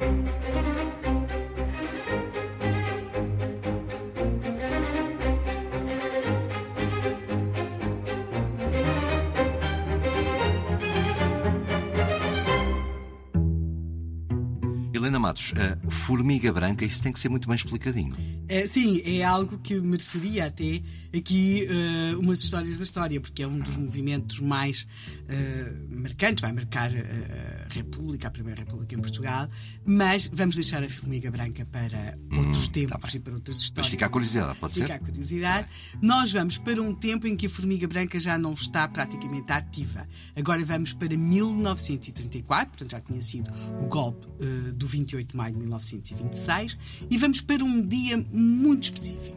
Thank you. Helena Matos, a formiga branca, isso tem que ser muito bem explicadinho. É, sim, é algo que mereceria até aqui uh, umas histórias da história, porque é um dos movimentos mais uh, marcantes, vai marcar a República, a Primeira República em Portugal, mas vamos deixar a formiga branca para outros hum, tempos tá e para outras histórias. Mas fica a curiosidade, pode fica ser? Fica a curiosidade. Nós vamos para um tempo em que a formiga branca já não está praticamente ativa. Agora vamos para 1934, portanto já tinha sido o golpe do 28 de maio de 1926, e vamos para um dia muito específico.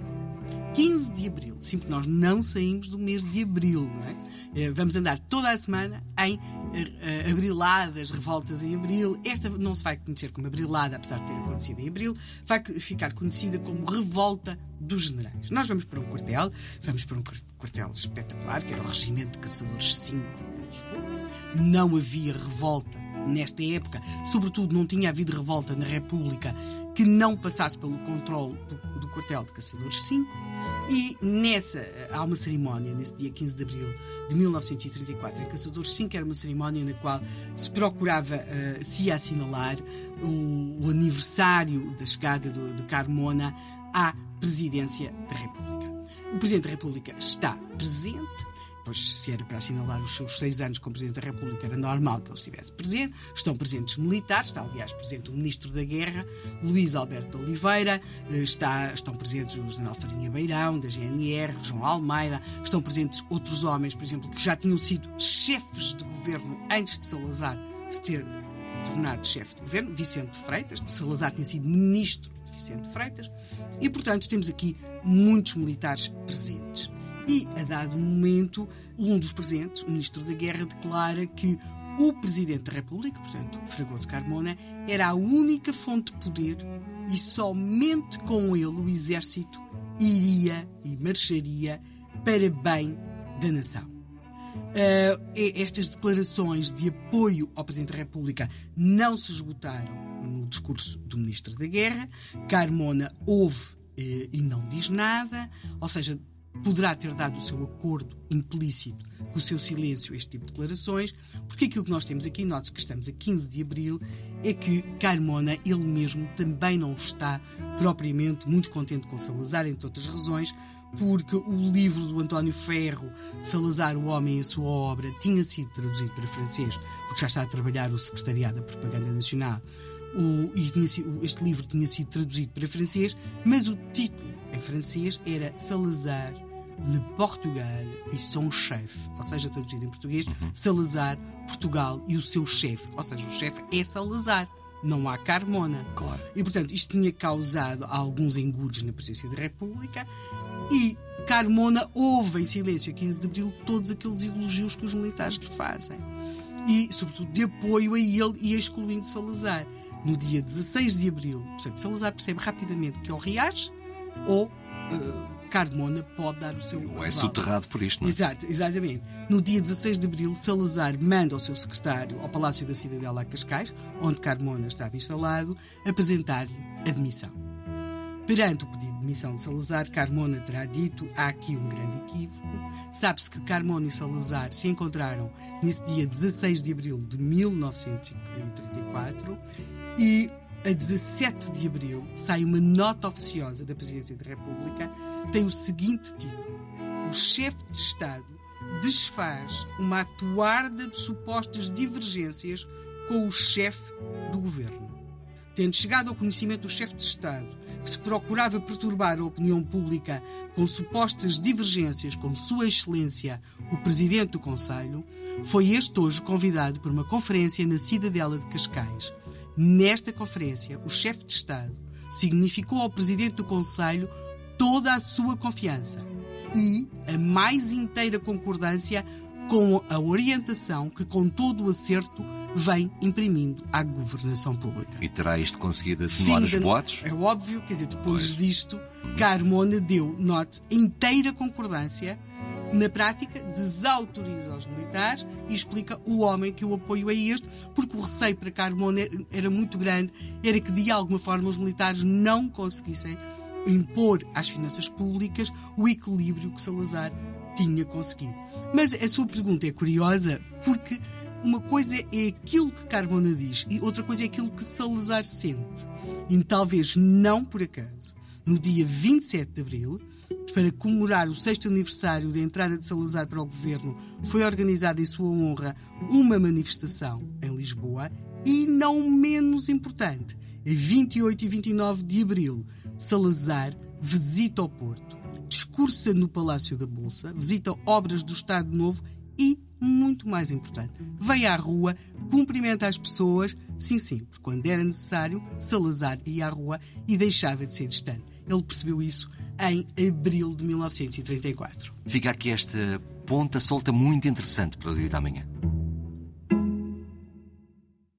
15 de abril, sim, porque nós não saímos do mês de abril, não é? Eh, vamos andar toda a semana em uh, abriladas, revoltas em abril. Esta não se vai conhecer como abrilada, apesar de ter acontecido em abril, vai ficar conhecida como revolta dos generais. Nós vamos para um quartel, vamos para um quartel espetacular, que era o Regimento de Caçadores 5. Não havia revolta nesta época, sobretudo não tinha havido revolta na República que não passasse pelo controle do, quartel de Caçadores 5 e nessa há uma cerimónia nesse dia 15 de abril de 1934 em Caçadores 5 era uma cerimónia na qual se procurava uh, se assinalar o, o, aniversário da chegada do, de Carmona à presidência da República. O Presidente da República está presente, pois se era para assinalar os seus seis anos como Presidente da República, era normal que ele estivesse presente. Estão presentes militares, está aliás presente o Ministro da Guerra, Luís Alberto de Oliveira, eh, está, estão presentes o General Farinha Beirão, da GNR, João Almeida, estão presentes outros homens, por exemplo, que já tinham sido chefes de governo antes de Salazar se ter tornado chefe de governo, Vicente Freitas, Salazar tinha sido ministro de Vicente Freitas, e portanto temos aqui muitos militares presentes. E, a dado momento, um dos presentes, o Ministro da Guerra, declara que o Presidente da República, portanto, Fragoso Carmona, era a única fonte de poder e somente com ele o Exército iria e marcharia para bem da nação. Uh, estas declarações de apoio ao Presidente da República não se esgotaram no discurso do Ministro da Guerra. Carmona ouve uh, e não diz nada, ou seja, poderá ter dado o seu acordo implícito com o seu silêncio a este tipo de declarações, porque aquilo que nós temos aqui, note que estamos a 15 de abril, é que Carmona, ele mesmo, também não está propriamente muito contente com Salazar, entre outras razões, porque o livro do António Ferro, Salazar, o Homem e a Sua Obra, tinha sido traduzido para francês, porque já está a trabalhar o Secretariado da Propaganda Nacional. O, e tinha, este livro tinha sido traduzido para francês, mas o título francês era Salazar, Le Portugal e son chef, ou seja, traduzido em português, uhum. Salazar, Portugal e o seu chefe, ou seja, o chefe é Salazar. Não há Carmona. Claro. E, portanto, isto tinha causado alguns engudes na presidência da República e Carmona ouve em silêncio a 15 de abril todos aqueles elogios que os militares lhe fazem. E, sobretudo, de apoio a ele e excluindo Salazar. No dia 16 de abril, portanto, Salazar percebe rapidamente que ou reage ou uh, Carmona pode dar o seu. Não é soterrado por isto, não é? Exato, exatamente. No dia 16 de abril, Salazar manda o seu secretário ao Palácio da Cidadela a Cascais, onde Carmona estava instalado, apresentar-lhe a demissão. Perante o pedido de demissão de Salazar, Carmona terá dito: há aqui um grande equívoco. Sabe-se que Carmona e Salazar se encontraram nesse dia 16 de abril de 1934 e a 17 de abril, sai uma nota oficiosa da Presidência da República, tem o seguinte título: O chefe de Estado desfaz uma atuarda de supostas divergências com o chefe do governo. Tendo chegado ao conhecimento do chefe de Estado que se procurava perturbar a opinião pública com supostas divergências com Sua Excelência, o Presidente do Conselho, foi este hoje convidado para uma conferência na Cidadela de Cascais Nesta conferência, o chefe de Estado significou ao presidente do Conselho toda a sua confiança e a mais inteira concordância com a orientação que, com todo o acerto, vem imprimindo à governação pública. E terá isto conseguido atenuar os boatos? É óbvio, quer dizer, depois pois. disto, Carmona deu, note, inteira concordância Na prática, desautoriza os militares e explica o homem que o apoio é este, porque o receio para Carmona era muito grande, era que de alguma forma os militares não conseguissem impor às finanças públicas o equilíbrio que Salazar tinha conseguido. Mas a sua pergunta é curiosa porque uma coisa é aquilo que Carbona diz e outra coisa é aquilo que Salazar sente. E talvez não por acaso, no dia 27 de abril, para comemorar o sexto aniversário da entrada de Salazar para o governo, foi organizada em sua honra uma manifestação em Lisboa e, não menos importante, a 28 e 29 de abril, Salazar visita o Porto, discursa no Palácio da Bolsa, visita obras do Estado Novo e, muito mais importante, vem à rua, cumprimenta as pessoas, sim, sim, porque quando era necessário, Salazar ia à rua e deixava de ser distante. Ele percebeu isso em abril de 1934. Fica aqui esta ponta solta muito interessante para o dia da manhã.